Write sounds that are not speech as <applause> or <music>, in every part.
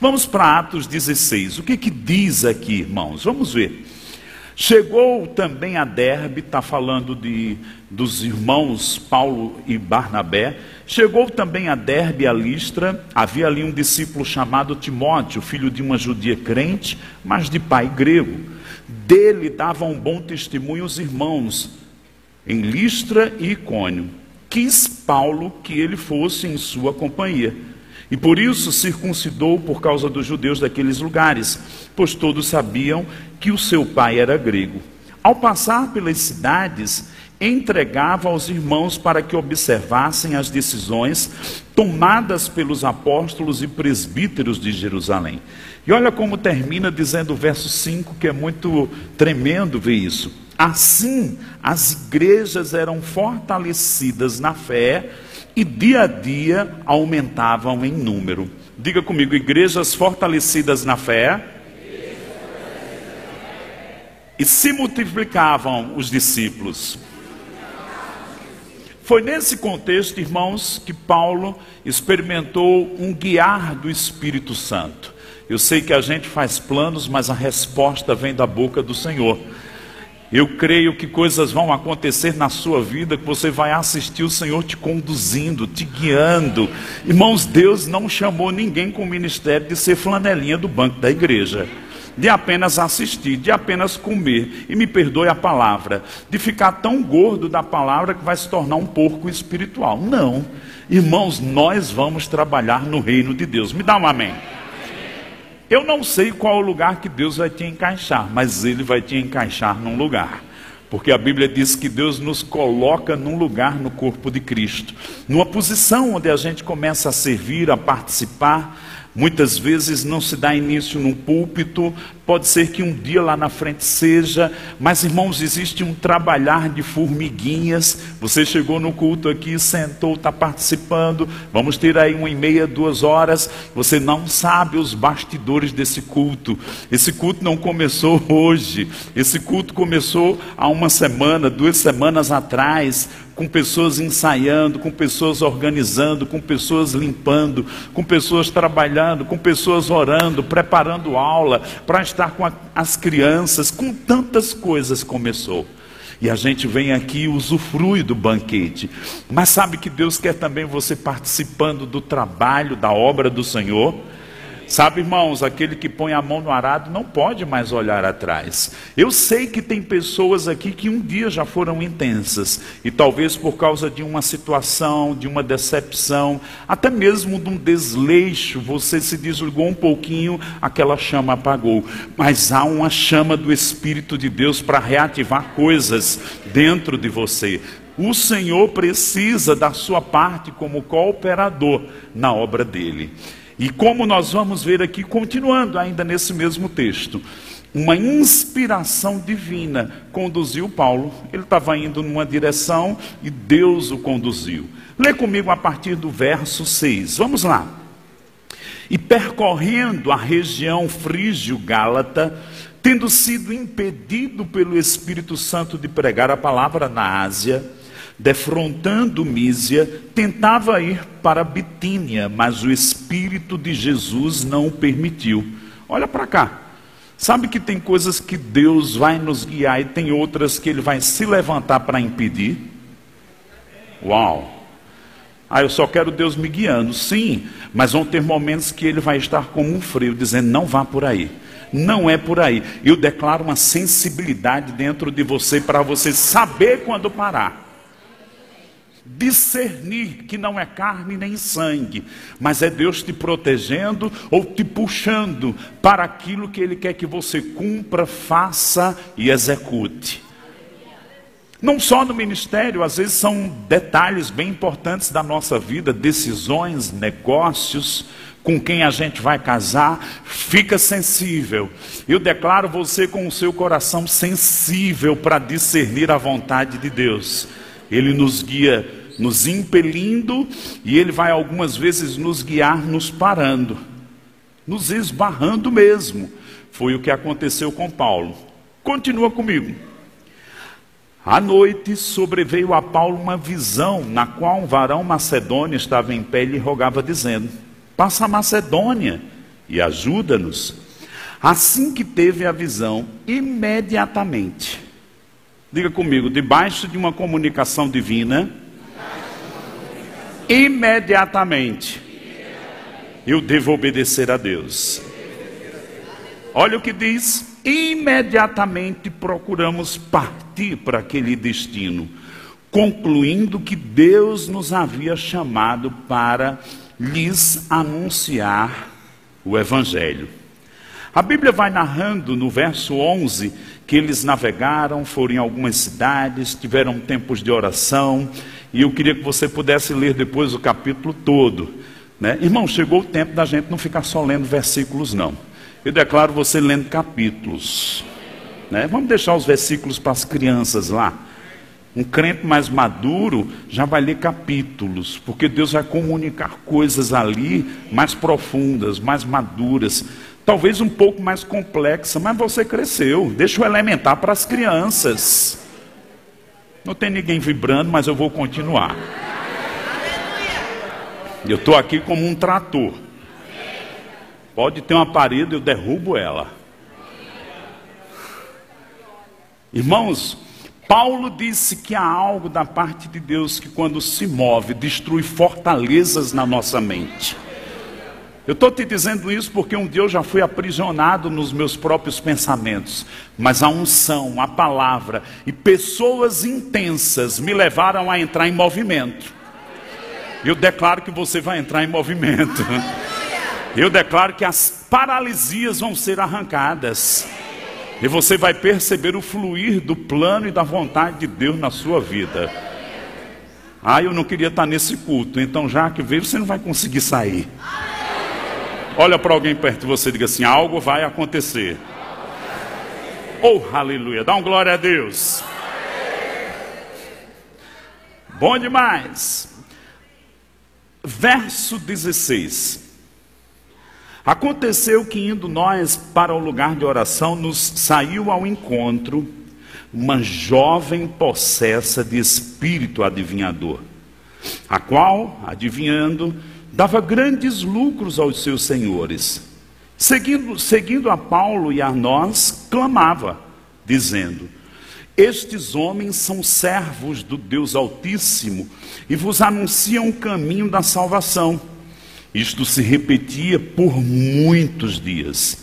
Vamos para Atos 16. O que, que diz aqui, irmãos? Vamos ver. Chegou também a Derbe, está falando de, dos irmãos Paulo e Barnabé. Chegou também a Derbe a Listra. Havia ali um discípulo chamado Timóteo, filho de uma judia crente, mas de pai grego. Dele davam um bom testemunho os irmãos em Listra e Icônio. Quis Paulo que ele fosse em sua companhia. E por isso circuncidou por causa dos judeus daqueles lugares, pois todos sabiam que o seu pai era grego. Ao passar pelas cidades, entregava aos irmãos para que observassem as decisões tomadas pelos apóstolos e presbíteros de Jerusalém. E olha como termina dizendo o verso 5, que é muito tremendo ver isso. Assim, as igrejas eram fortalecidas na fé e dia a dia aumentavam em número. Diga comigo, igrejas fortalecidas na fé. E se multiplicavam os discípulos. Foi nesse contexto, irmãos, que Paulo experimentou um guiar do Espírito Santo. Eu sei que a gente faz planos, mas a resposta vem da boca do Senhor. Eu creio que coisas vão acontecer na sua vida que você vai assistir o Senhor te conduzindo, te guiando. Irmãos, Deus não chamou ninguém com o ministério de ser flanelinha do banco da igreja, de apenas assistir, de apenas comer. E me perdoe a palavra, de ficar tão gordo da palavra que vai se tornar um porco espiritual. Não. Irmãos, nós vamos trabalhar no reino de Deus. Me dá um amém. Eu não sei qual o lugar que Deus vai te encaixar, mas Ele vai te encaixar num lugar. Porque a Bíblia diz que Deus nos coloca num lugar no corpo de Cristo, numa posição onde a gente começa a servir, a participar, Muitas vezes não se dá início num púlpito, pode ser que um dia lá na frente seja, mas irmãos, existe um trabalhar de formiguinhas. Você chegou no culto aqui, sentou, está participando, vamos ter aí uma e meia, duas horas. Você não sabe os bastidores desse culto. Esse culto não começou <laughs> hoje, esse culto começou há uma semana, duas semanas atrás com pessoas ensaiando, com pessoas organizando, com pessoas limpando, com pessoas trabalhando, com pessoas orando, preparando aula para estar com a, as crianças, com tantas coisas começou. E a gente vem aqui e usufrui do banquete. Mas sabe que Deus quer também você participando do trabalho, da obra do Senhor? Sabe, irmãos, aquele que põe a mão no arado não pode mais olhar atrás. Eu sei que tem pessoas aqui que um dia já foram intensas, e talvez por causa de uma situação, de uma decepção, até mesmo de um desleixo, você se desligou um pouquinho, aquela chama apagou. Mas há uma chama do Espírito de Deus para reativar coisas dentro de você. O Senhor precisa da sua parte como cooperador na obra dele. E como nós vamos ver aqui, continuando ainda nesse mesmo texto, uma inspiração divina conduziu Paulo. Ele estava indo numa direção e Deus o conduziu. Lê comigo a partir do verso 6. Vamos lá. E percorrendo a região frígio-gálata, tendo sido impedido pelo Espírito Santo de pregar a palavra na Ásia, defrontando Mísia, tentava ir para Bitínia, mas o Espírito de Jesus não o permitiu. Olha para cá. Sabe que tem coisas que Deus vai nos guiar e tem outras que Ele vai se levantar para impedir? Uau! Ah, eu só quero Deus me guiando. Sim, mas vão ter momentos que Ele vai estar como um freio, dizendo: não vá por aí. Não é por aí. Eu declaro uma sensibilidade dentro de você para você saber quando parar discernir que não é carne nem sangue, mas é Deus te protegendo ou te puxando para aquilo que Ele quer que você cumpra, faça e execute. Não só no ministério, às vezes são detalhes bem importantes da nossa vida, decisões, negócios, com quem a gente vai casar, fica sensível. Eu declaro você com o seu coração sensível para discernir a vontade de Deus. Ele nos guia nos impelindo, e Ele vai algumas vezes nos guiar, nos parando, nos esbarrando mesmo. Foi o que aconteceu com Paulo. Continua comigo. À noite sobreveio a Paulo uma visão, na qual um varão macedônio estava em pé e rogava, dizendo: Passa a Macedônia e ajuda-nos. Assim que teve a visão, imediatamente, diga comigo, debaixo de uma comunicação divina, imediatamente, eu devo obedecer a Deus. Olha o que diz: imediatamente procuramos partir para aquele destino, concluindo que Deus nos havia chamado para lhes anunciar o Evangelho. A Bíblia vai narrando no verso 11 que eles navegaram, foram em algumas cidades, tiveram tempos de oração, e eu queria que você pudesse ler depois o capítulo todo. Né? Irmão, chegou o tempo da gente não ficar só lendo versículos, não. Eu declaro você lendo capítulos. Né? Vamos deixar os versículos para as crianças lá. Um crente mais maduro já vai ler capítulos, porque Deus vai comunicar coisas ali mais profundas, mais maduras, talvez um pouco mais complexa, mas você cresceu. Deixa o elementar para as crianças. Não tem ninguém vibrando, mas eu vou continuar. Eu estou aqui como um trator. Pode ter uma parede, eu derrubo ela. Irmãos, Paulo disse que há algo da parte de Deus que, quando se move, destrui fortalezas na nossa mente. Eu estou te dizendo isso porque um dia eu já fui aprisionado nos meus próprios pensamentos, mas a unção, a palavra e pessoas intensas me levaram a entrar em movimento. Eu declaro que você vai entrar em movimento. Eu declaro que as paralisias vão ser arrancadas. E você vai perceber o fluir do plano e da vontade de Deus na sua vida. Ah, eu não queria estar nesse culto, então já que veio, você não vai conseguir sair. Olha para alguém perto de você e diga assim: algo vai acontecer. Oh, aleluia, dá um glória a Deus. Bom demais. Verso 16. Aconteceu que, indo nós para o lugar de oração, nos saiu ao encontro uma jovem possessa de espírito adivinhador, a qual, adivinhando, dava grandes lucros aos seus senhores. Seguindo, seguindo a Paulo e a nós, clamava, dizendo: Estes homens são servos do Deus Altíssimo e vos anunciam o caminho da salvação. Isto se repetia por muitos dias.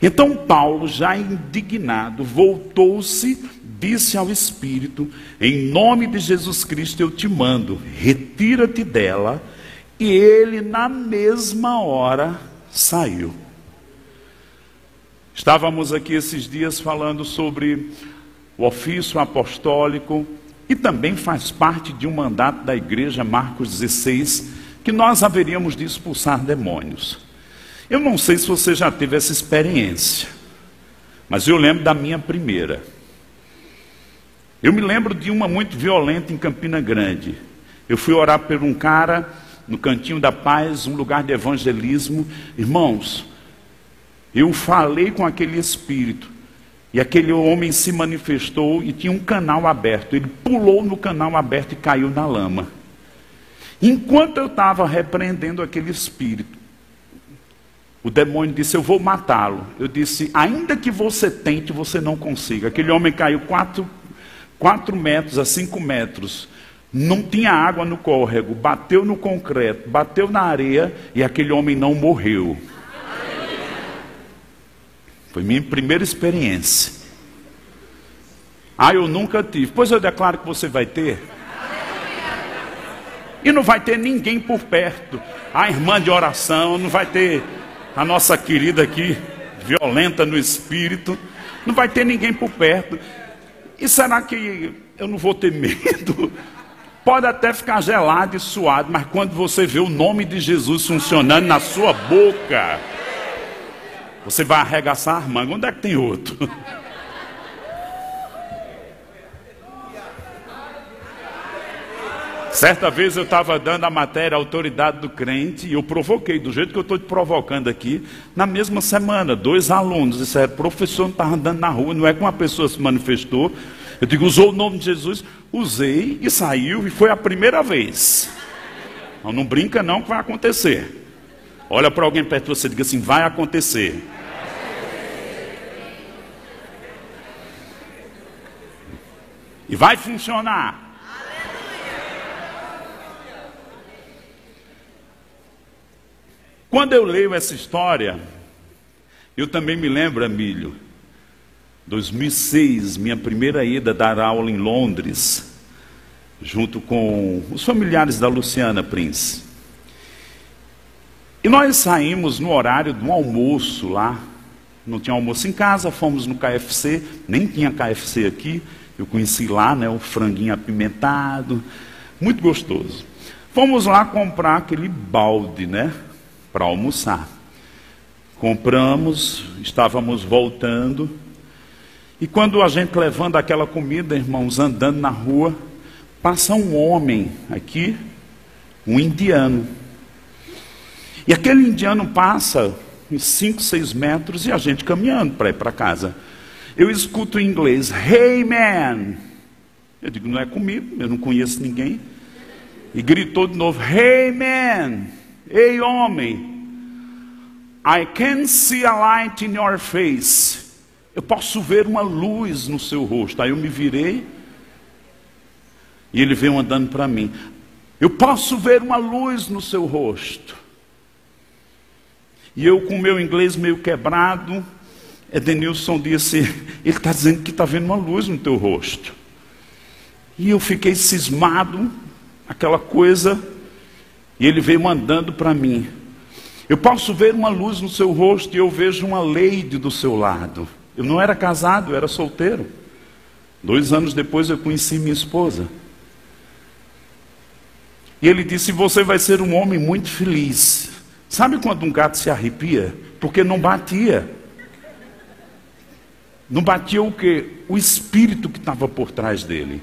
Então Paulo, já indignado, voltou-se, disse ao Espírito: Em nome de Jesus Cristo eu te mando, retira-te dela. E ele, na mesma hora, saiu. Estávamos aqui esses dias falando sobre o ofício apostólico e também faz parte de um mandato da igreja, Marcos 16 que nós haveríamos de expulsar demônios. Eu não sei se você já teve essa experiência, mas eu lembro da minha primeira. Eu me lembro de uma muito violenta em Campina Grande. Eu fui orar por um cara no Cantinho da Paz, um lugar de evangelismo. Irmãos, eu falei com aquele espírito. E aquele homem se manifestou e tinha um canal aberto. Ele pulou no canal aberto e caiu na lama. Enquanto eu estava repreendendo aquele espírito, o demônio disse: Eu vou matá-lo. Eu disse: Ainda que você tente, você não consiga. Aquele homem caiu quatro, quatro metros a cinco metros. Não tinha água no córrego, bateu no concreto, bateu na areia e aquele homem não morreu. Foi minha primeira experiência. Ah, eu nunca tive. Pois eu declaro que você vai ter. E não vai ter ninguém por perto. A irmã de oração, não vai ter a nossa querida aqui, violenta no espírito. Não vai ter ninguém por perto. E será que eu não vou ter <laughs> medo? Pode até ficar gelado e suado, mas quando você vê o nome de Jesus funcionando na sua boca, você vai arregaçar a manga. Onde é que tem outro? <laughs> Certa vez eu estava dando a matéria autoridade do crente e eu provoquei, do jeito que eu estou te provocando aqui, na mesma semana, dois alunos disseram, professor não estava andando na rua, não é que uma pessoa se manifestou. Eu digo, usou o nome de Jesus, usei e saiu e foi a primeira vez. Não, não brinca não que vai acontecer. Olha para alguém perto de você e diga assim: vai acontecer. E vai funcionar. Quando eu leio essa história, eu também me lembro, Emílio, 2006, minha primeira ida dar aula em Londres, junto com os familiares da Luciana Prince. E nós saímos no horário um almoço lá. Não tinha almoço em casa, fomos no KFC, nem tinha KFC aqui. Eu conheci lá, né, o franguinho apimentado, muito gostoso. Fomos lá comprar aquele balde, né, para almoçar. Compramos, estávamos voltando. E quando a gente levando aquela comida, irmãos, andando na rua, passa um homem aqui, um indiano. E aquele indiano passa uns 5, 6 metros e a gente caminhando para ir para casa. Eu escuto em inglês, hey man. Eu digo, não é comigo, eu não conheço ninguém. E gritou de novo, hey man, ei homem. I can see a light in your face. Eu posso ver uma luz no seu rosto. Aí eu me virei e ele veio andando para mim. Eu posso ver uma luz no seu rosto. E eu, com meu inglês meio quebrado, Edenilson disse: Ele está dizendo que está vendo uma luz no teu rosto. E eu fiquei cismado, aquela coisa, e ele veio mandando para mim. Eu posso ver uma luz no seu rosto e eu vejo uma lady do seu lado. Eu não era casado, eu era solteiro. Dois anos depois eu conheci minha esposa. E ele disse: Você vai ser um homem muito feliz. Sabe quando um gato se arrepia? Porque não batia. Não batia o que? O espírito que estava por trás dele.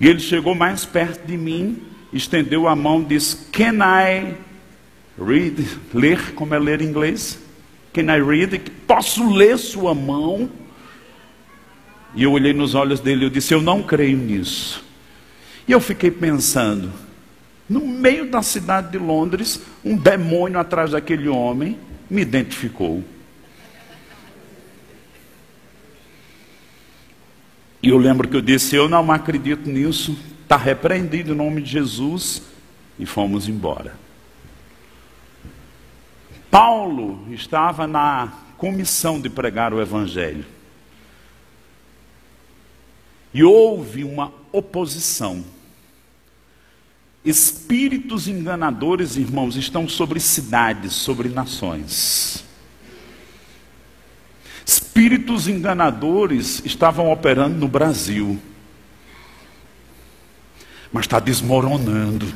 E ele chegou mais perto de mim, estendeu a mão e disse: Can I read? Ler, como é ler em inglês? Can I read? Posso ler sua mão? E eu olhei nos olhos dele e eu disse: Eu não creio nisso. E eu fiquei pensando, no meio da cidade de Londres, um demônio atrás daquele homem me identificou. E eu lembro que eu disse: Eu não acredito nisso, está repreendido em nome de Jesus, e fomos embora. Paulo estava na comissão de pregar o Evangelho. E houve uma oposição. Espíritos enganadores, irmãos, estão sobre cidades, sobre nações. Espíritos enganadores estavam operando no Brasil, mas está desmoronando.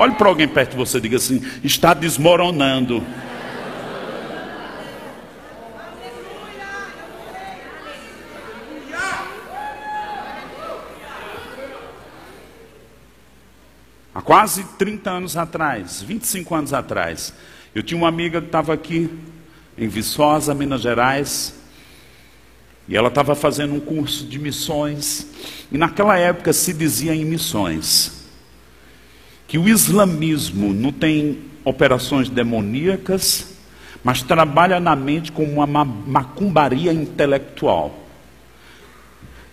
Olhe para alguém perto de você e diga assim: está desmoronando. Há quase 30 anos atrás, 25 anos atrás, eu tinha uma amiga que estava aqui em Viçosa, Minas Gerais, e ela estava fazendo um curso de missões, e naquela época se dizia em missões que o islamismo não tem operações demoníacas, mas trabalha na mente com uma macumbaria intelectual.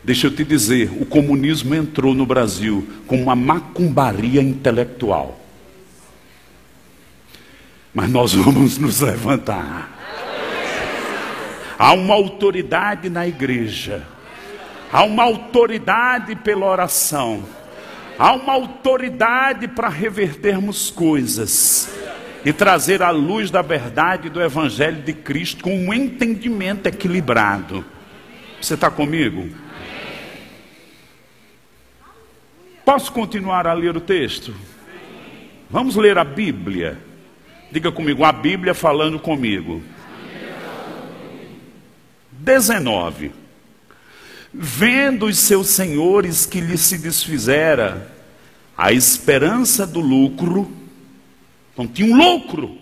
Deixa eu te dizer, o comunismo entrou no Brasil com uma macumbaria intelectual. Mas nós <laughs> vamos nos levantar. Há uma autoridade na igreja. Há uma autoridade pela oração. Há uma autoridade para revertermos coisas e trazer a luz da verdade do Evangelho de Cristo com um entendimento equilibrado. Você está comigo? Posso continuar a ler o texto? Vamos ler a Bíblia. Diga comigo, a Bíblia falando comigo. 19. Vendo os seus senhores que lhe se desfizera a esperança do lucro, então tinha um lucro.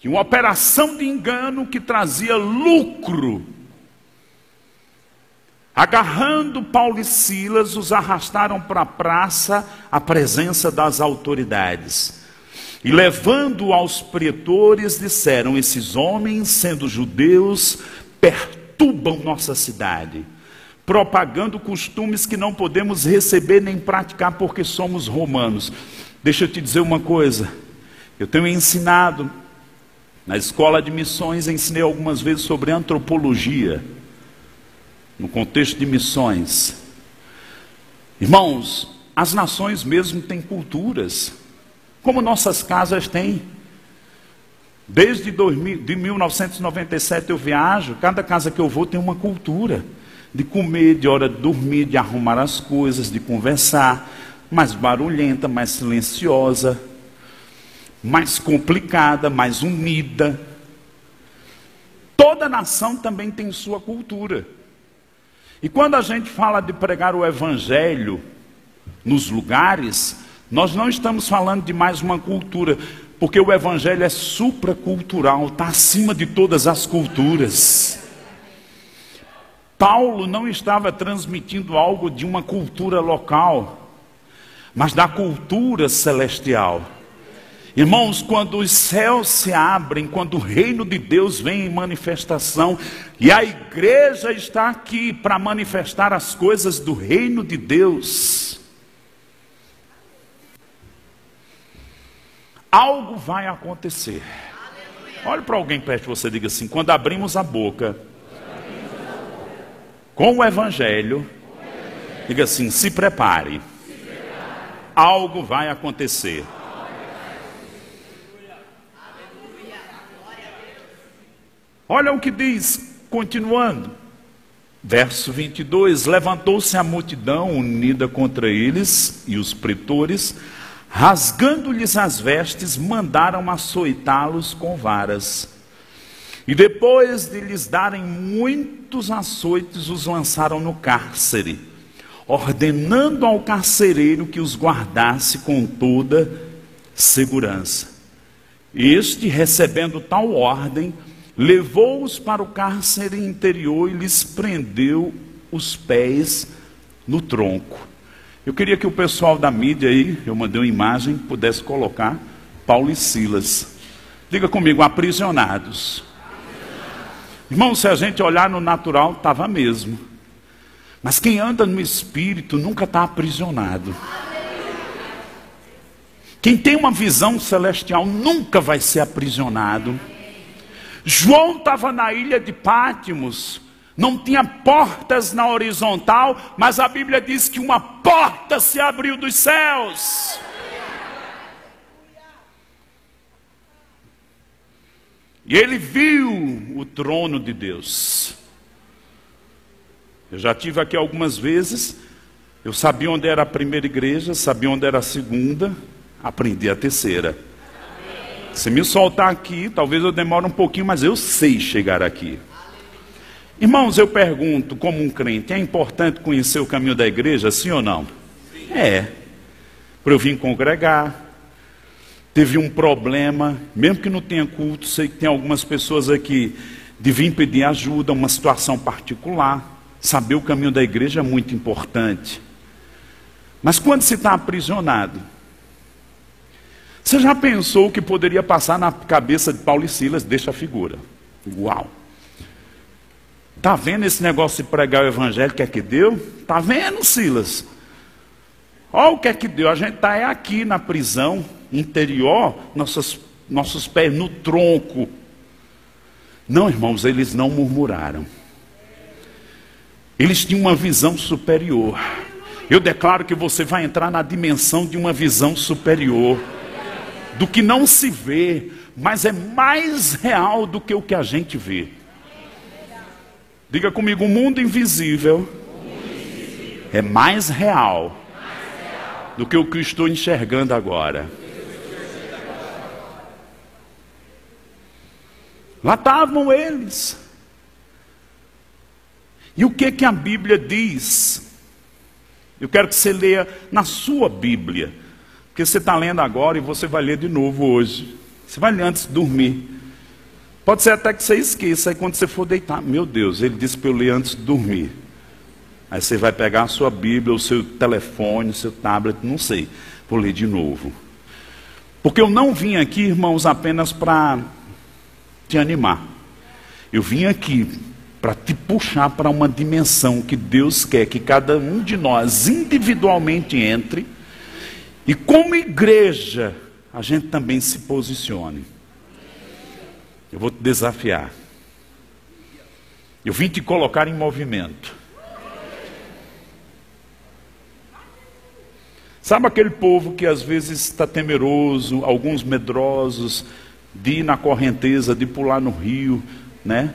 Tinha uma operação de engano que trazia lucro. Agarrando Paulo e Silas, os arrastaram para a praça, à presença das autoridades. E levando aos pretores, disseram: Esses homens, sendo judeus, perturbam nossa cidade, propagando costumes que não podemos receber nem praticar porque somos romanos. Deixa eu te dizer uma coisa: eu tenho ensinado, na escola de missões, ensinei algumas vezes sobre antropologia no contexto de missões. Irmãos, as nações mesmo têm culturas, como nossas casas têm. Desde 2000, de 1997 eu viajo, cada casa que eu vou tem uma cultura de comer, de hora de dormir, de arrumar as coisas, de conversar, mais barulhenta, mais silenciosa, mais complicada, mais unida. Toda nação também tem sua cultura. E quando a gente fala de pregar o evangelho nos lugares, nós não estamos falando de mais uma cultura, porque o evangelho é supracultural, está acima de todas as culturas. Paulo não estava transmitindo algo de uma cultura local, mas da cultura celestial. Irmãos, quando os céus se abrem, quando o reino de Deus vem em manifestação, e a igreja está aqui para manifestar as coisas do reino de Deus, algo vai acontecer. Olhe para alguém perto de você e diga assim: quando abrimos a boca com o Evangelho, diga assim: se prepare, algo vai acontecer. Olha o que diz, continuando. Verso 22: Levantou-se a multidão unida contra eles e os pretores, rasgando-lhes as vestes, mandaram açoitá-los com varas. E depois de lhes darem muitos açoites, os lançaram no cárcere, ordenando ao carcereiro que os guardasse com toda segurança. Este, recebendo tal ordem, levou-os para o cárcere interior e lhes prendeu os pés no tronco. Eu queria que o pessoal da mídia aí, eu mandei uma imagem, pudesse colocar Paulo e Silas. Diga comigo, aprisionados. Irmão, se a gente olhar no natural, estava mesmo. Mas quem anda no espírito nunca está aprisionado. Quem tem uma visão celestial nunca vai ser aprisionado. João estava na ilha de Pátimos, não tinha portas na horizontal, mas a Bíblia diz que uma porta se abriu dos céus. E ele viu o trono de Deus. Eu já tive aqui algumas vezes. Eu sabia onde era a primeira igreja, sabia onde era a segunda, aprendi a terceira. Se me soltar aqui, talvez eu demore um pouquinho, mas eu sei chegar aqui. Irmãos, eu pergunto, como um crente, é importante conhecer o caminho da igreja, sim ou não? É. Para eu vir congregar. Teve um problema, mesmo que não tenha culto, sei que tem algumas pessoas aqui de vir pedir ajuda, uma situação particular. Saber o caminho da igreja é muito importante. Mas quando se está aprisionado, você já pensou o que poderia passar na cabeça de Paulo e Silas? Deixa a figura. Uau! Tá vendo esse negócio de pregar o evangelho que é que deu? Tá vendo, Silas? Olha o que é que deu. A gente está é aqui na prisão interior, nossos, nossos pés no tronco. Não, irmãos, eles não murmuraram. Eles tinham uma visão superior. Eu declaro que você vai entrar na dimensão de uma visão superior do que não se vê, mas é mais real do que o que a gente vê. Diga comigo: o mundo invisível é mais real do que o que eu estou enxergando agora. Lá estavam eles. E o que que a Bíblia diz? Eu quero que você leia na sua Bíblia. Porque você está lendo agora e você vai ler de novo hoje. Você vai ler antes de dormir. Pode ser até que você esqueça, aí quando você for deitar, meu Deus, ele disse para eu ler antes de dormir. Aí você vai pegar a sua Bíblia, o seu telefone, o seu tablet, não sei. Vou ler de novo. Porque eu não vim aqui, irmãos, apenas para te animar. Eu vim aqui para te puxar para uma dimensão que Deus quer que cada um de nós individualmente entre e como igreja a gente também se posicione. Eu vou te desafiar. Eu vim te colocar em movimento. Sabe aquele povo que às vezes está temeroso, alguns medrosos, de ir na correnteza, de pular no rio, né?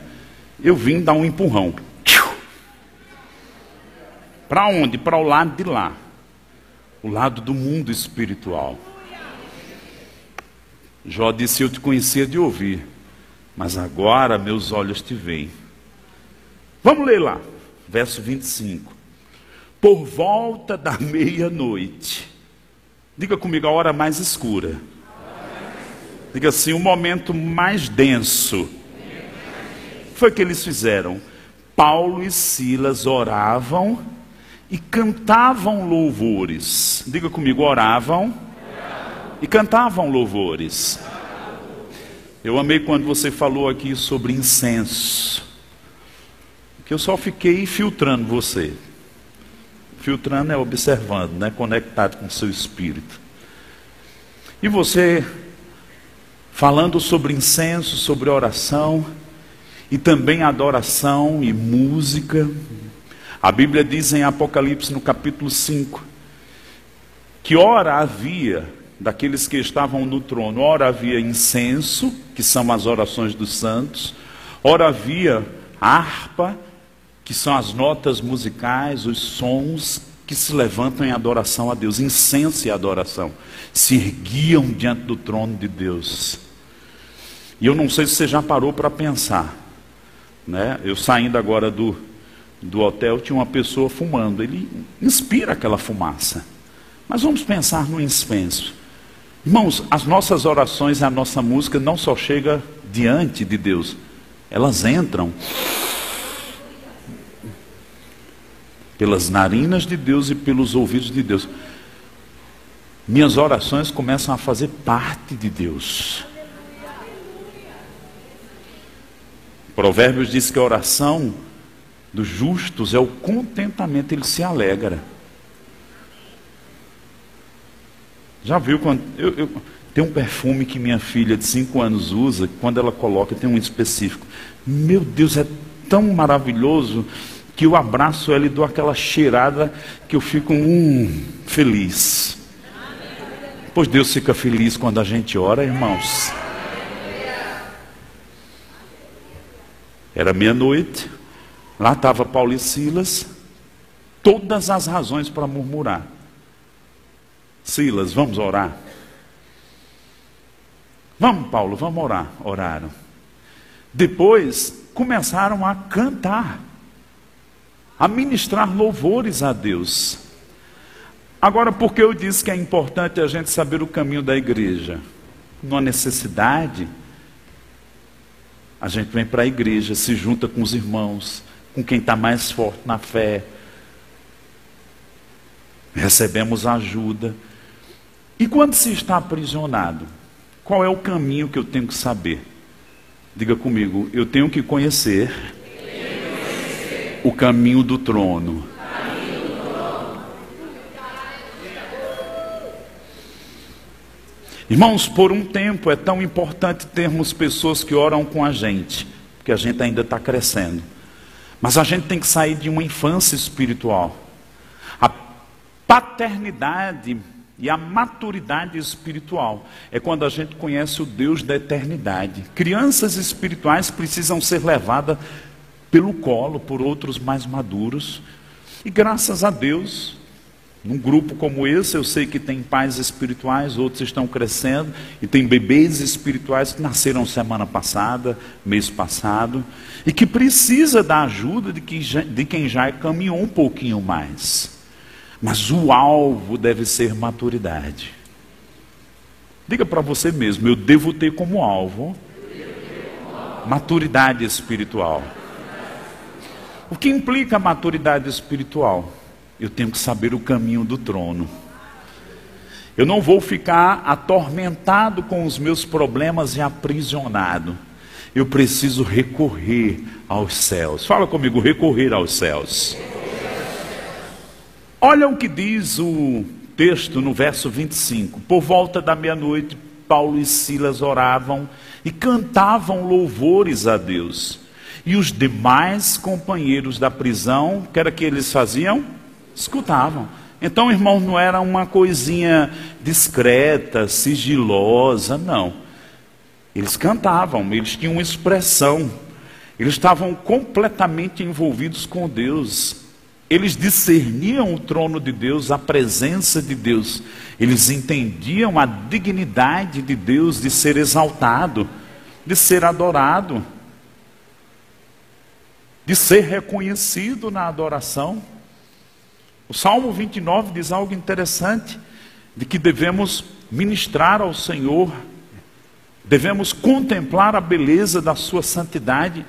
Eu vim dar um empurrão. Para onde? Para o lado de lá. O lado do mundo espiritual. Jó disse: Eu te conhecia de ouvir, mas agora meus olhos te veem. Vamos ler lá, verso 25. Por volta da meia-noite, diga comigo a hora mais escura. Diga assim: o momento mais denso. Foi o que eles fizeram. Paulo e Silas oravam e cantavam louvores. Diga comigo: oravam e cantavam louvores. Eu amei quando você falou aqui sobre incenso. Que eu só fiquei filtrando você. Filtrando é observando, né? conectado com o seu espírito. E você falando sobre incenso, sobre oração e também adoração e música. A Bíblia diz em Apocalipse no capítulo 5 que ora havia daqueles que estavam no trono. Ora havia incenso, que são as orações dos santos, ora havia harpa, que são as notas musicais, os sons que se levantam em adoração a Deus, incenso e adoração, se erguiam diante do trono de Deus. E eu não sei se você já parou para pensar, né? Eu saindo agora do, do hotel, tinha uma pessoa fumando, ele inspira aquela fumaça. Mas vamos pensar no incenso. Irmãos, as nossas orações, a nossa música não só chega diante de Deus, elas entram pelas narinas de Deus e pelos ouvidos de Deus. Minhas orações começam a fazer parte de Deus. Provérbios diz que a oração dos justos é o contentamento, ele se alegra. Já viu quando. Eu, eu, tem um perfume que minha filha de 5 anos usa, quando ela coloca, tem um específico. Meu Deus, é tão maravilhoso que eu abraço ela e dou aquela cheirada que eu fico hum, feliz. Pois Deus fica feliz quando a gente ora, irmãos. Era meia-noite, lá estava Paulo e Silas, todas as razões para murmurar. Silas, vamos orar. Vamos, Paulo, vamos orar. Oraram. Depois começaram a cantar, a ministrar louvores a Deus. Agora, por que eu disse que é importante a gente saber o caminho da igreja? Numa necessidade, a gente vem para a igreja, se junta com os irmãos, com quem está mais forte na fé, recebemos ajuda. E quando se está aprisionado, qual é o caminho que eu tenho que saber? Diga comigo, eu tenho que conhecer, tenho conhecer. o caminho do trono. Caminho do trono. Irmãos, por um tempo é tão importante termos pessoas que oram com a gente, porque a gente ainda está crescendo. Mas a gente tem que sair de uma infância espiritual. A paternidade e a maturidade espiritual é quando a gente conhece o Deus da eternidade. Crianças espirituais precisam ser levadas pelo colo por outros mais maduros. E graças a Deus, num grupo como esse, eu sei que tem pais espirituais, outros estão crescendo, e tem bebês espirituais que nasceram semana passada, mês passado, e que precisa da ajuda de, que já, de quem já caminhou um pouquinho mais. Mas o alvo deve ser maturidade. Diga para você mesmo, eu devo ter como alvo maturidade espiritual. O que implica maturidade espiritual? Eu tenho que saber o caminho do trono. Eu não vou ficar atormentado com os meus problemas e aprisionado. Eu preciso recorrer aos céus. Fala comigo, recorrer aos céus. Olha o que diz o texto no verso 25. Por volta da meia-noite, Paulo e Silas oravam e cantavam louvores a Deus. E os demais companheiros da prisão, que era que eles faziam? Escutavam. Então, irmão, não era uma coisinha discreta, sigilosa, não. Eles cantavam, eles tinham expressão, eles estavam completamente envolvidos com Deus. Eles discerniam o trono de Deus, a presença de Deus. Eles entendiam a dignidade de Deus de ser exaltado, de ser adorado, de ser reconhecido na adoração. O Salmo 29 diz algo interessante, de que devemos ministrar ao Senhor, devemos contemplar a beleza da sua santidade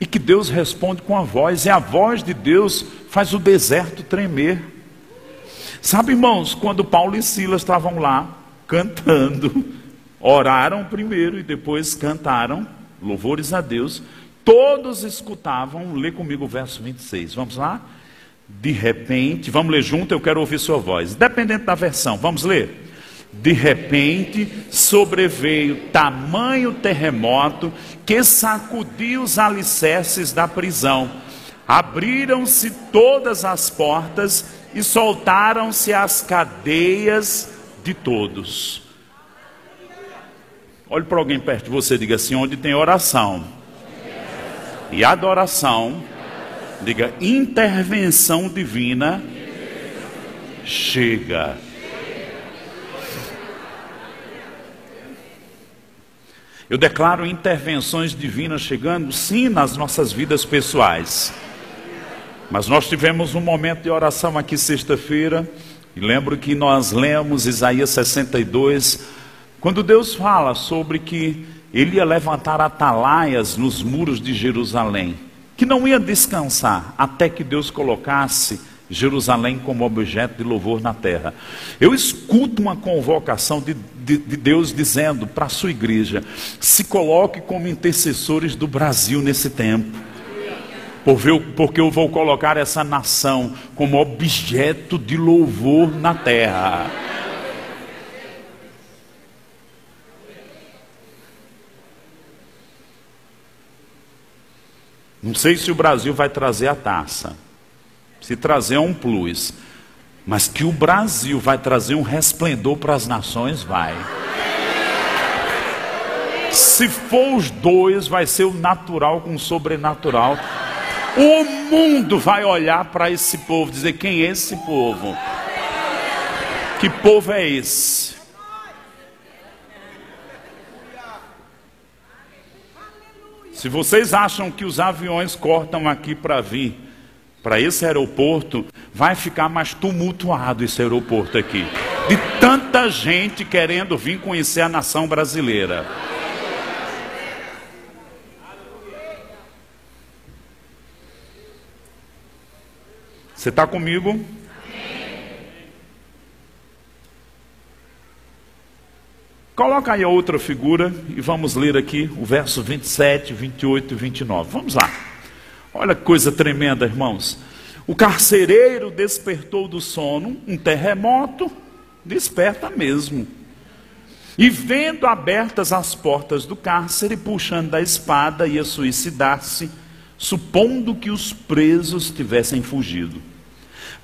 e que Deus responde com a voz, e a voz de Deus faz o deserto tremer. Sabe, irmãos, quando Paulo e Silas estavam lá cantando, oraram primeiro e depois cantaram louvores a Deus, todos escutavam, lê comigo o verso 26, vamos lá? De repente, vamos ler junto, eu quero ouvir sua voz, dependendo da versão, vamos ler? De repente sobreveio tamanho terremoto que sacudiu os alicerces da prisão. Abriram-se todas as portas e soltaram-se as cadeias de todos. Olhe para alguém perto de você e diga assim: onde tem oração e adoração, diga intervenção divina, chega. Eu declaro intervenções divinas chegando, sim, nas nossas vidas pessoais. Mas nós tivemos um momento de oração aqui sexta-feira, e lembro que nós lemos Isaías 62, quando Deus fala sobre que ele ia levantar atalaias nos muros de Jerusalém, que não ia descansar até que Deus colocasse Jerusalém como objeto de louvor na terra. Eu escuto uma convocação de, de, de Deus dizendo para a sua igreja: se coloque como intercessores do Brasil nesse tempo. Porque eu vou colocar essa nação como objeto de louvor na terra. Não sei se o Brasil vai trazer a taça se trazer um plus, mas que o Brasil vai trazer um resplendor para as nações, vai. Se for os dois, vai ser o natural com o sobrenatural. O mundo vai olhar para esse povo, dizer: quem é esse povo? Que povo é esse? Se vocês acham que os aviões cortam aqui para vir, para esse aeroporto, vai ficar mais tumultuado esse aeroporto aqui. De tanta gente querendo vir conhecer a nação brasileira. Você está comigo? Coloca aí a outra figura e vamos ler aqui o verso 27, 28 e 29. Vamos lá. Olha que coisa tremenda, irmãos. O carcereiro despertou do sono, um terremoto, desperta mesmo. E vendo abertas as portas do cárcere, puxando a espada, ia suicidar-se, supondo que os presos tivessem fugido.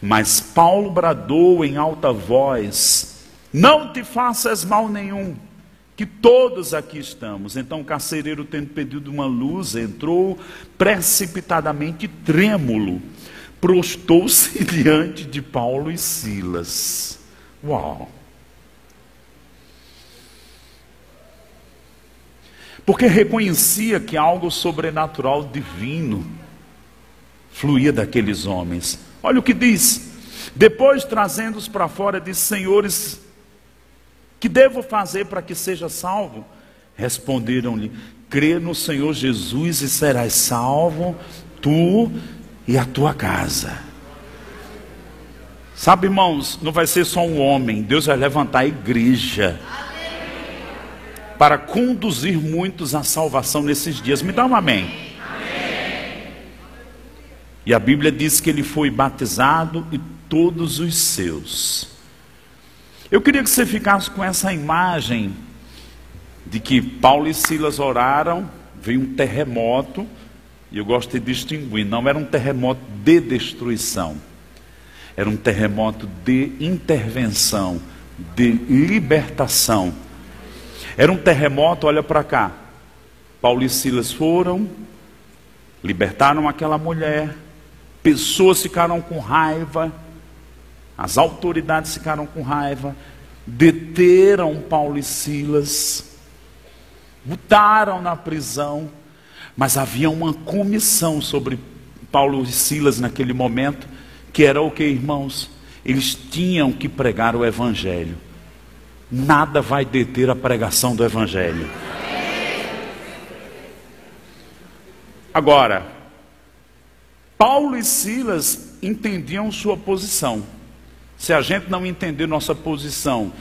Mas Paulo bradou em alta voz: Não te faças mal nenhum que todos aqui estamos. Então o carcereiro, tendo pedido uma luz, entrou precipitadamente trêmulo, prostou-se <laughs> diante de Paulo e Silas. Uau! Porque reconhecia que algo sobrenatural divino fluía daqueles homens. Olha o que diz. Depois, trazendo-os para fora, disse: Senhores, que devo fazer para que seja salvo? Responderam-lhe: Crê no Senhor Jesus e serás salvo, tu e a tua casa. Sabe, irmãos, não vai ser só um homem, Deus vai levantar a igreja para conduzir muitos à salvação nesses dias. Me dá um amém. amém. E a Bíblia diz que ele foi batizado e todos os seus. Eu queria que você ficasse com essa imagem de que Paulo e Silas oraram, veio um terremoto, e eu gosto de distinguir, não era um terremoto de destruição, era um terremoto de intervenção, de libertação. Era um terremoto, olha para cá. Paulo e Silas foram, libertaram aquela mulher, pessoas ficaram com raiva, as autoridades ficaram com raiva, deteram Paulo e Silas, botaram na prisão, mas havia uma comissão sobre Paulo e Silas naquele momento, que era o que, irmãos? Eles tinham que pregar o Evangelho. Nada vai deter a pregação do Evangelho. Agora, Paulo e Silas entendiam sua posição. Se a gente não entender nossa posição,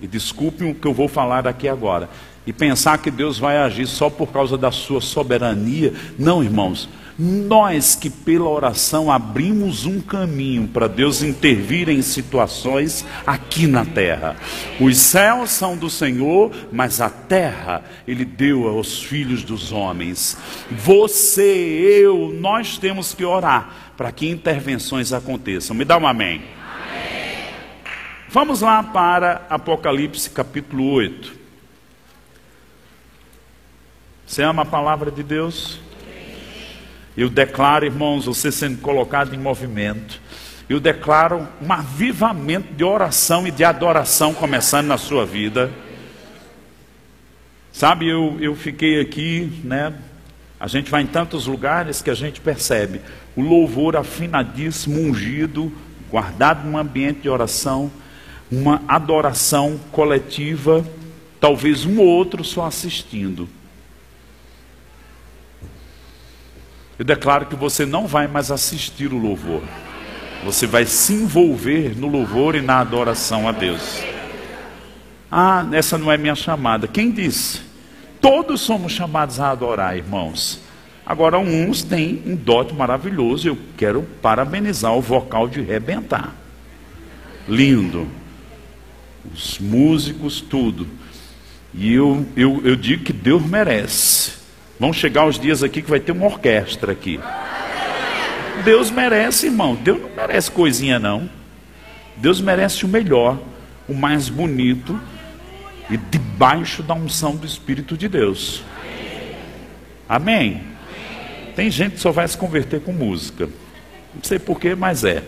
e desculpem o que eu vou falar aqui agora, e pensar que Deus vai agir só por causa da sua soberania. Não, irmãos. Nós que pela oração abrimos um caminho para Deus intervir em situações aqui na terra. Os céus são do Senhor, mas a terra Ele deu aos filhos dos homens. Você, eu, nós temos que orar para que intervenções aconteçam. Me dá um amém. amém. Vamos lá para Apocalipse capítulo 8. Você ama a palavra de Deus? Eu declaro, irmãos, você sendo colocado em movimento. Eu declaro um avivamento de oração e de adoração começando na sua vida. Sabe, eu, eu fiquei aqui, né? A gente vai em tantos lugares que a gente percebe o louvor afinadíssimo, ungido, guardado num ambiente de oração, uma adoração coletiva, talvez um ou outro só assistindo. Eu declaro que você não vai mais assistir o louvor. Você vai se envolver no louvor e na adoração a Deus. Ah, essa não é minha chamada. Quem disse? Todos somos chamados a adorar, irmãos. Agora, uns têm um dote maravilhoso. Eu quero parabenizar o vocal de rebentar. Lindo. Os músicos, tudo. E eu, eu, eu digo que Deus merece. Vão chegar os dias aqui que vai ter uma orquestra aqui. Deus merece, irmão. Deus não merece coisinha, não. Deus merece o melhor, o mais bonito e debaixo da unção do Espírito de Deus. Amém? Tem gente que só vai se converter com música. Não sei porquê, mas é.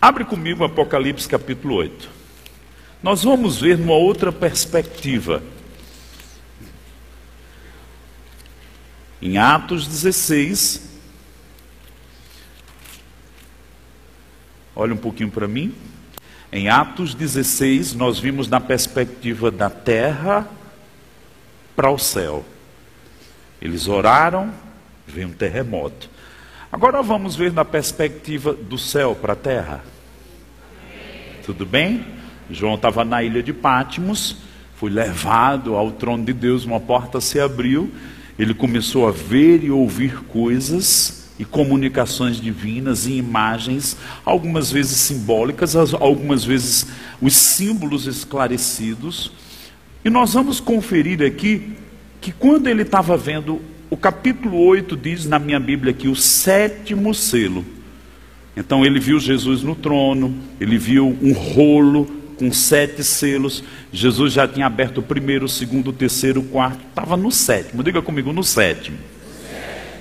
Abre comigo Apocalipse capítulo 8 nós vamos ver numa outra perspectiva. Em Atos 16, olha um pouquinho para mim. Em Atos 16, nós vimos na perspectiva da terra para o céu. Eles oraram, veio um terremoto. Agora vamos ver na perspectiva do céu para a terra. Tudo bem? João estava na ilha de Pátimos, foi levado ao trono de Deus, uma porta se abriu, ele começou a ver e ouvir coisas e comunicações divinas e imagens, algumas vezes simbólicas, algumas vezes os símbolos esclarecidos. E nós vamos conferir aqui que quando ele estava vendo, o capítulo 8 diz na minha Bíblia aqui, o sétimo selo. Então ele viu Jesus no trono, ele viu um rolo com sete selos. Jesus já tinha aberto o primeiro, o segundo, o terceiro, o quarto. Estava no sétimo. Diga comigo, no sétimo.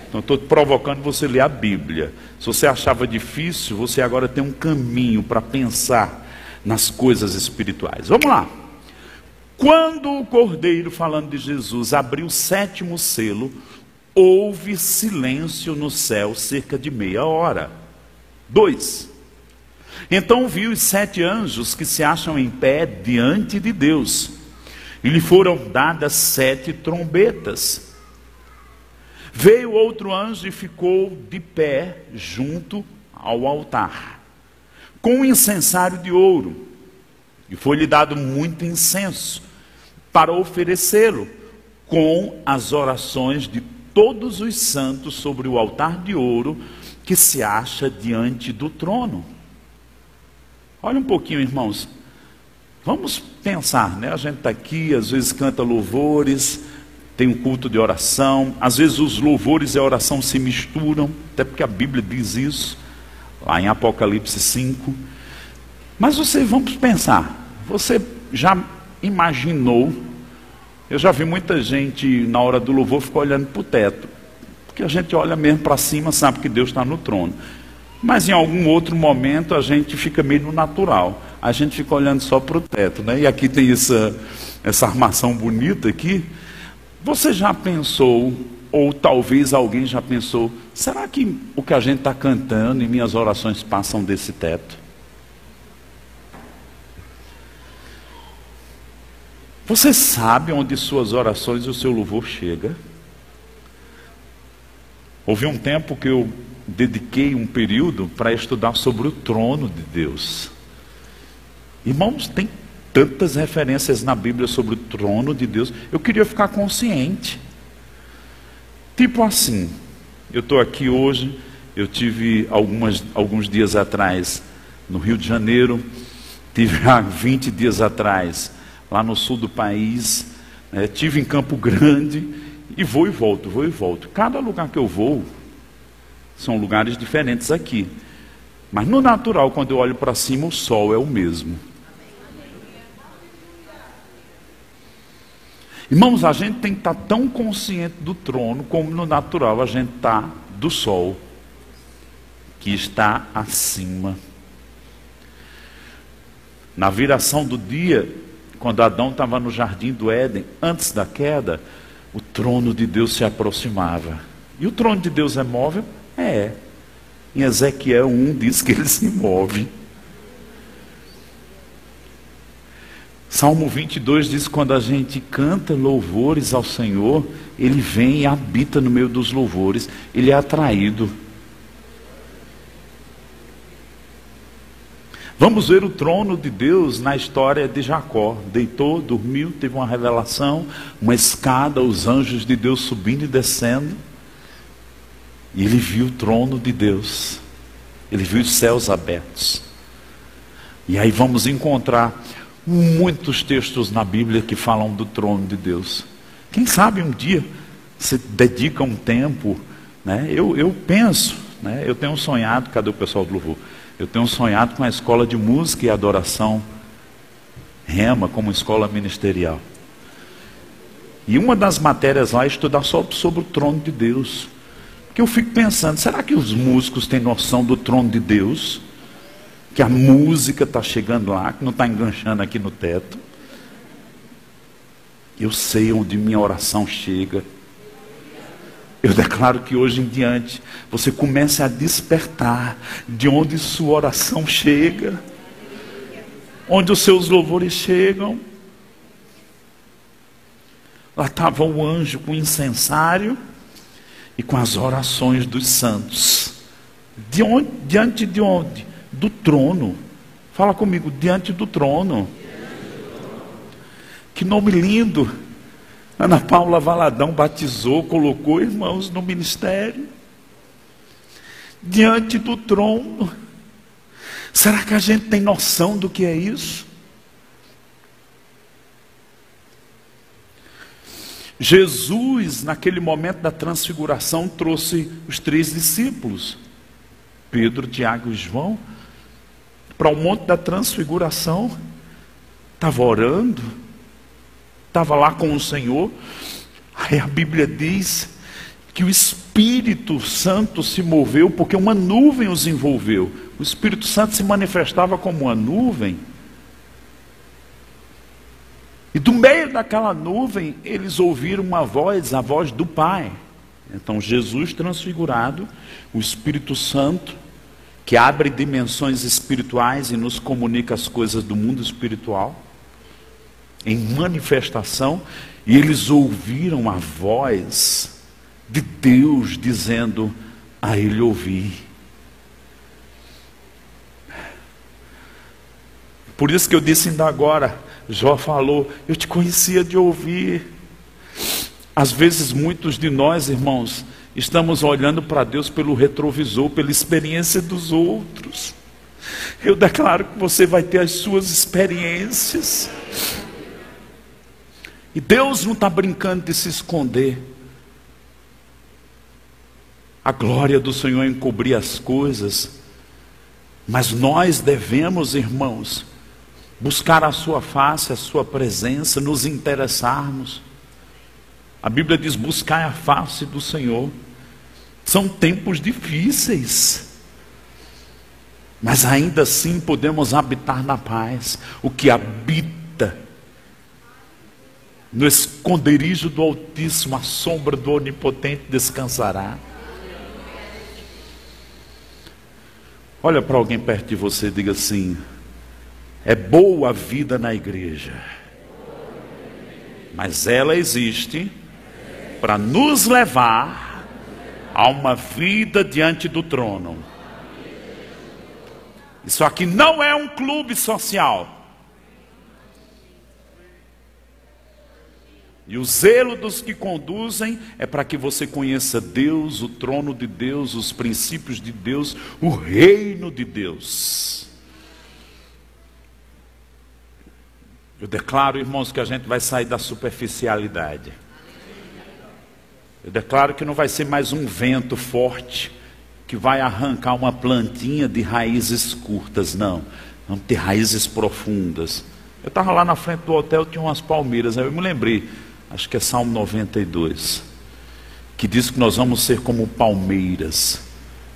Então estou provocando você ler a Bíblia. Se você achava difícil, você agora tem um caminho para pensar nas coisas espirituais. Vamos lá. Quando o cordeiro, falando de Jesus, abriu o sétimo selo, houve silêncio no céu cerca de meia hora. Dois. Então viu os sete anjos que se acham em pé diante de Deus, e lhe foram dadas sete trombetas. Veio outro anjo e ficou de pé junto ao altar, com um incensário de ouro, e foi-lhe dado muito incenso para oferecê-lo com as orações de todos os santos sobre o altar de ouro que se acha diante do trono. Olha um pouquinho, irmãos. Vamos pensar, né? A gente está aqui, às vezes canta louvores, tem um culto de oração, às vezes os louvores e a oração se misturam, até porque a Bíblia diz isso, lá em Apocalipse 5. Mas você, vamos pensar, você já imaginou? Eu já vi muita gente na hora do louvor ficar olhando para o teto, porque a gente olha mesmo para cima, sabe que Deus está no trono. Mas em algum outro momento a gente fica meio no natural. A gente fica olhando só para o teto, né? E aqui tem essa, essa armação bonita aqui. Você já pensou, ou talvez alguém já pensou, será que o que a gente está cantando e minhas orações passam desse teto? Você sabe onde suas orações e o seu louvor chega? Houve um tempo que eu dediquei um período para estudar sobre o trono de Deus. Irmãos, tem tantas referências na Bíblia sobre o trono de Deus. Eu queria ficar consciente. Tipo assim, eu estou aqui hoje, eu tive algumas, alguns dias atrás no Rio de Janeiro, tive há 20 dias atrás lá no sul do país, né, tive em Campo Grande e vou e volto, vou e volto. Cada lugar que eu vou, são lugares diferentes aqui. Mas no natural, quando eu olho para cima, o sol é o mesmo. Irmãos, a gente tem que estar tão consciente do trono como no natural a gente está do sol, que está acima. Na viração do dia, quando Adão estava no jardim do Éden, antes da queda, o trono de Deus se aproximava. E o trono de Deus é móvel? É. Em Ezequiel 1 diz que ele se move. Salmo 22 diz: quando a gente canta louvores ao Senhor, ele vem e habita no meio dos louvores, ele é atraído. Vamos ver o trono de Deus na história de Jacó. Deitou, dormiu, teve uma revelação, uma escada, os anjos de Deus subindo e descendo. E ele viu o trono de Deus, ele viu os céus abertos. E aí vamos encontrar muitos textos na Bíblia que falam do trono de Deus. Quem sabe um dia você dedica um tempo, né? Eu, eu penso, né? Eu tenho sonhado, cadê o pessoal do louvor? Eu tenho sonhado com a escola de música e adoração Rema como escola ministerial. E uma das matérias lá é estudar só sobre o trono de Deus. Que eu fico pensando, será que os músicos têm noção do trono de Deus? Que a música está chegando lá, que não está enganchando aqui no teto. Eu sei onde minha oração chega. Eu declaro que hoje em diante você comece a despertar de onde sua oração chega, onde os seus louvores chegam. Lá estava o anjo com o incensário e com as orações dos santos. De onde, diante de onde? Do trono. Fala comigo, diante do trono. Que nome lindo. Ana Paula Valadão batizou, colocou irmãos no ministério. Diante do trono. Será que a gente tem noção do que é isso? Jesus, naquele momento da transfiguração, trouxe os três discípulos, Pedro, Tiago e João, para o monte da transfiguração, estava orando, estava lá com o Senhor. Aí a Bíblia diz que o Espírito Santo se moveu porque uma nuvem os envolveu. O Espírito Santo se manifestava como uma nuvem e do meio daquela nuvem, eles ouviram uma voz, a voz do Pai. Então, Jesus transfigurado, o Espírito Santo, que abre dimensões espirituais e nos comunica as coisas do mundo espiritual, em manifestação, e eles ouviram a voz de Deus dizendo a ele ouvir. Por isso que eu disse ainda agora, Jó falou, eu te conhecia de ouvir. Às vezes muitos de nós, irmãos, estamos olhando para Deus pelo retrovisor, pela experiência dos outros. Eu declaro que você vai ter as suas experiências. E Deus não está brincando de se esconder. A glória do Senhor é encobrir as coisas. Mas nós devemos, irmãos, buscar a Sua face, a Sua presença, nos interessarmos. A Bíblia diz: buscar a face do Senhor. São tempos difíceis, mas ainda assim podemos habitar na paz. O que habita no esconderijo do Altíssimo, a sombra do Onipotente descansará. Olha para alguém perto de você e diga assim: é boa a vida na igreja, mas ela existe para nos levar a uma vida diante do trono. Isso aqui não é um clube social. E o zelo dos que conduzem é para que você conheça Deus, o trono de Deus, os princípios de Deus, o reino de Deus. Eu declaro, irmãos, que a gente vai sair da superficialidade. Eu declaro que não vai ser mais um vento forte que vai arrancar uma plantinha de raízes curtas, não. Vamos ter raízes profundas. Eu estava lá na frente do hotel, tinha umas palmeiras, aí eu me lembrei, acho que é Salmo 92, que diz que nós vamos ser como palmeiras,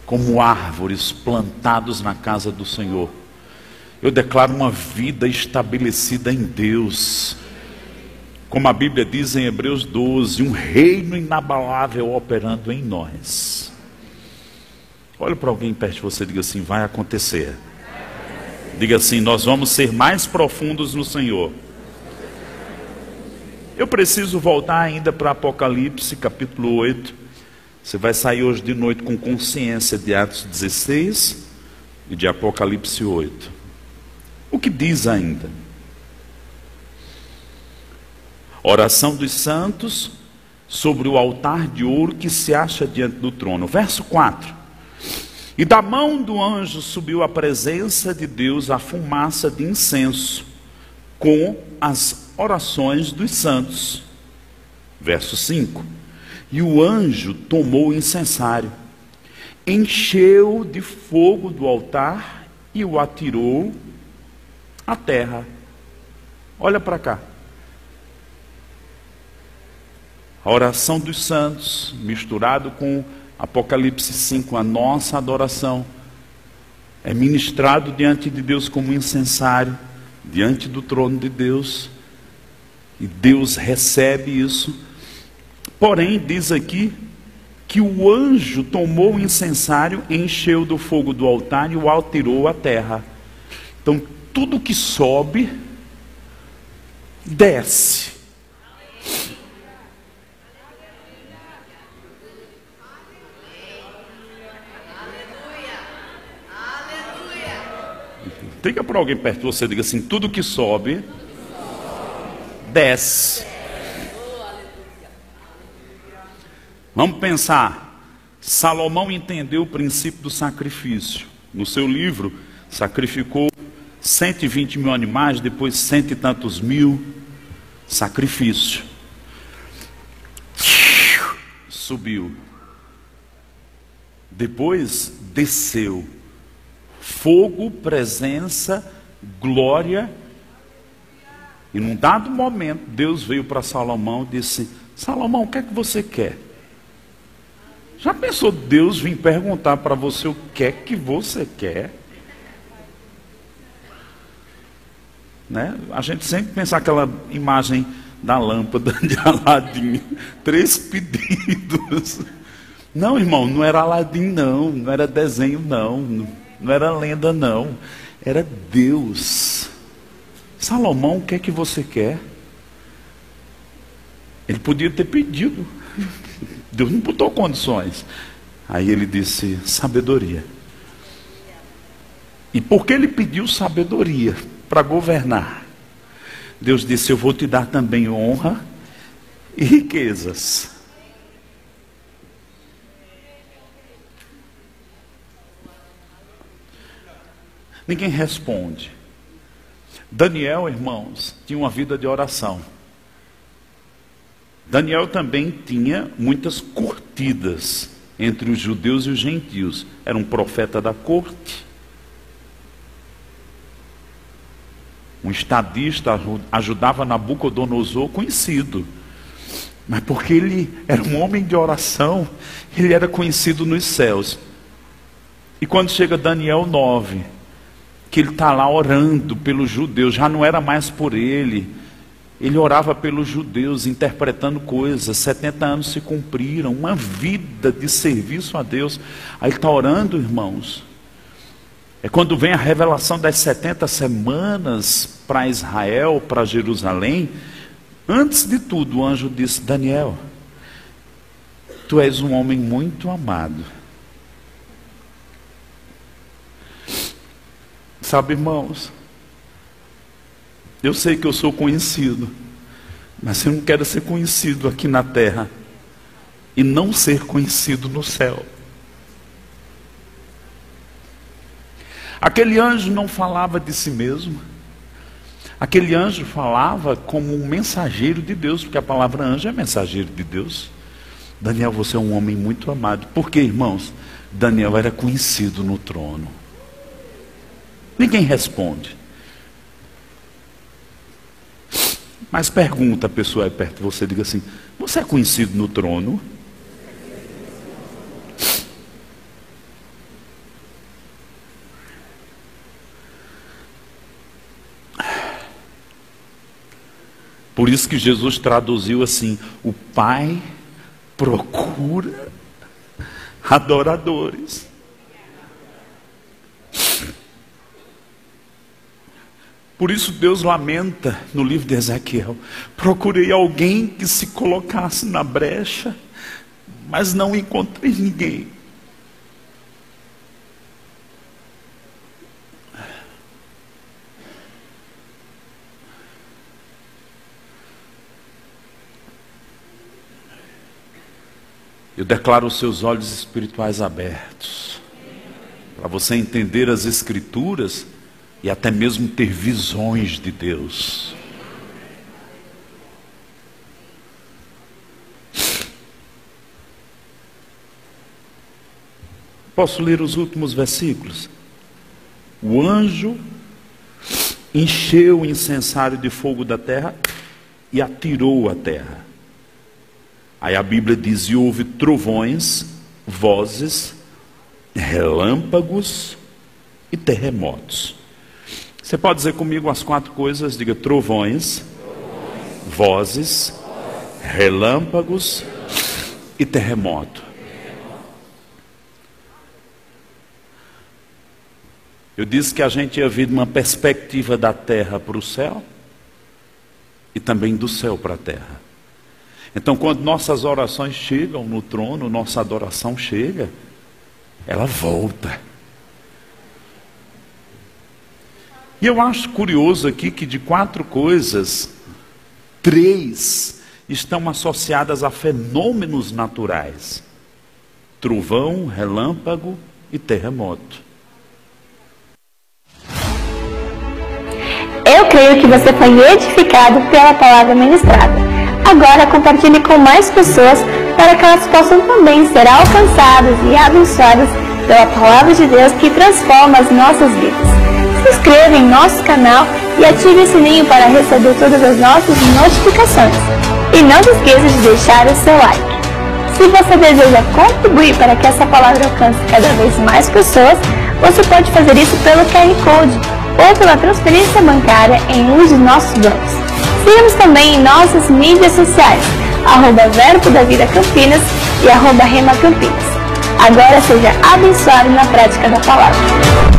como árvores plantados na casa do Senhor eu declaro uma vida estabelecida em Deus. Como a Bíblia diz em Hebreus 12, um reino inabalável operando em nós. Olha para alguém perto de você e diga assim: vai acontecer. Diga assim: nós vamos ser mais profundos no Senhor. Eu preciso voltar ainda para Apocalipse, capítulo 8. Você vai sair hoje de noite com consciência de Atos 16 e de Apocalipse 8. O que diz ainda? Oração dos santos sobre o altar de ouro que se acha diante do trono. Verso 4. E da mão do anjo subiu a presença de Deus a fumaça de incenso, com as orações dos santos. Verso 5. E o anjo tomou o incensário, encheu de fogo do altar e o atirou a terra. Olha para cá. A oração dos santos, misturado com Apocalipse 5, a nossa adoração, é ministrado diante de Deus como incensário, diante do trono de Deus, e Deus recebe isso. Porém, diz aqui que o anjo tomou o incensário, encheu do fogo do altar e o alterou à terra. Então, tudo que sobe, desce. Diga para alguém perto de você, diga assim: tudo que sobe, desce. Vamos pensar. Salomão entendeu o princípio do sacrifício. No seu livro, sacrificou 120 mil animais, depois cento e tantos mil, sacrifício. Subiu. Depois desceu. Fogo, presença, glória. E num dado momento, Deus veio para Salomão e disse: Salomão, o que é que você quer? Já pensou Deus vir perguntar para você o que é que você quer? Né? A gente sempre pensa aquela imagem da lâmpada <laughs> de Aladim, três pedidos. Não, irmão, não era Aladim, não, não era desenho, não, não era lenda, não. Era Deus. Salomão, o que é que você quer? Ele podia ter pedido. Deus não botou condições. Aí ele disse: sabedoria. E porque ele pediu sabedoria para governar, Deus disse: Eu vou te dar também honra e riquezas. Ninguém responde. Daniel, irmãos, tinha uma vida de oração. Daniel também tinha muitas curtidas entre os judeus e os gentios. Era um profeta da corte. Um estadista ajudava Nabucodonosor, conhecido. Mas porque ele era um homem de oração, ele era conhecido nos céus. E quando chega Daniel 9, que ele está lá orando pelos judeus, já não era mais por ele, ele orava pelos judeus, interpretando coisas. 70 anos se cumpriram, uma vida de serviço a Deus. Aí está orando, irmãos. É quando vem a revelação das 70 semanas para Israel, para Jerusalém. Antes de tudo, o anjo disse: Daniel, tu és um homem muito amado. Sabe, irmãos, eu sei que eu sou conhecido, mas eu não quero ser conhecido aqui na terra e não ser conhecido no céu. Aquele anjo não falava de si mesmo. Aquele anjo falava como um mensageiro de Deus, porque a palavra anjo é mensageiro de Deus. Daniel, você é um homem muito amado. Por quê, irmãos? Daniel era conhecido no trono. Ninguém responde. Mas pergunta a pessoa aí perto de você, diga assim: Você é conhecido no trono? Por isso que Jesus traduziu assim: O Pai procura adoradores. Por isso Deus lamenta no livro de Ezequiel: procurei alguém que se colocasse na brecha, mas não encontrei ninguém. Eu declaro os seus olhos espirituais abertos, para você entender as Escrituras e até mesmo ter visões de Deus. Posso ler os últimos versículos? O anjo encheu o incensário de fogo da terra e atirou a terra. Aí a Bíblia diz: e houve trovões, vozes, relâmpagos e terremotos. Você pode dizer comigo as quatro coisas? Diga trovões, vozes, relâmpagos e terremoto. Eu disse que a gente ia vir de uma perspectiva da terra para o céu e também do céu para a terra. Então, quando nossas orações chegam no trono, nossa adoração chega, ela volta. E eu acho curioso aqui que de quatro coisas, três estão associadas a fenômenos naturais: trovão, relâmpago e terremoto. Eu creio que você foi edificado pela palavra ministrada. Agora compartilhe com mais pessoas para que elas possam também ser alcançadas e abençoadas pela palavra de Deus que transforma as nossas vidas se inscreva em nosso canal e ative o sininho para receber todas as nossas notificações. E não se esqueça de deixar o seu like. Se você deseja contribuir para que essa palavra alcance cada vez mais pessoas, você pode fazer isso pelo QR Code ou pela transferência bancária em um de nossos bancos. Siga-nos também em nossas mídias sociais, arroba Verbo da Vida Campinas e arroba Rema Campinas. Agora seja abençoado na prática da palavra.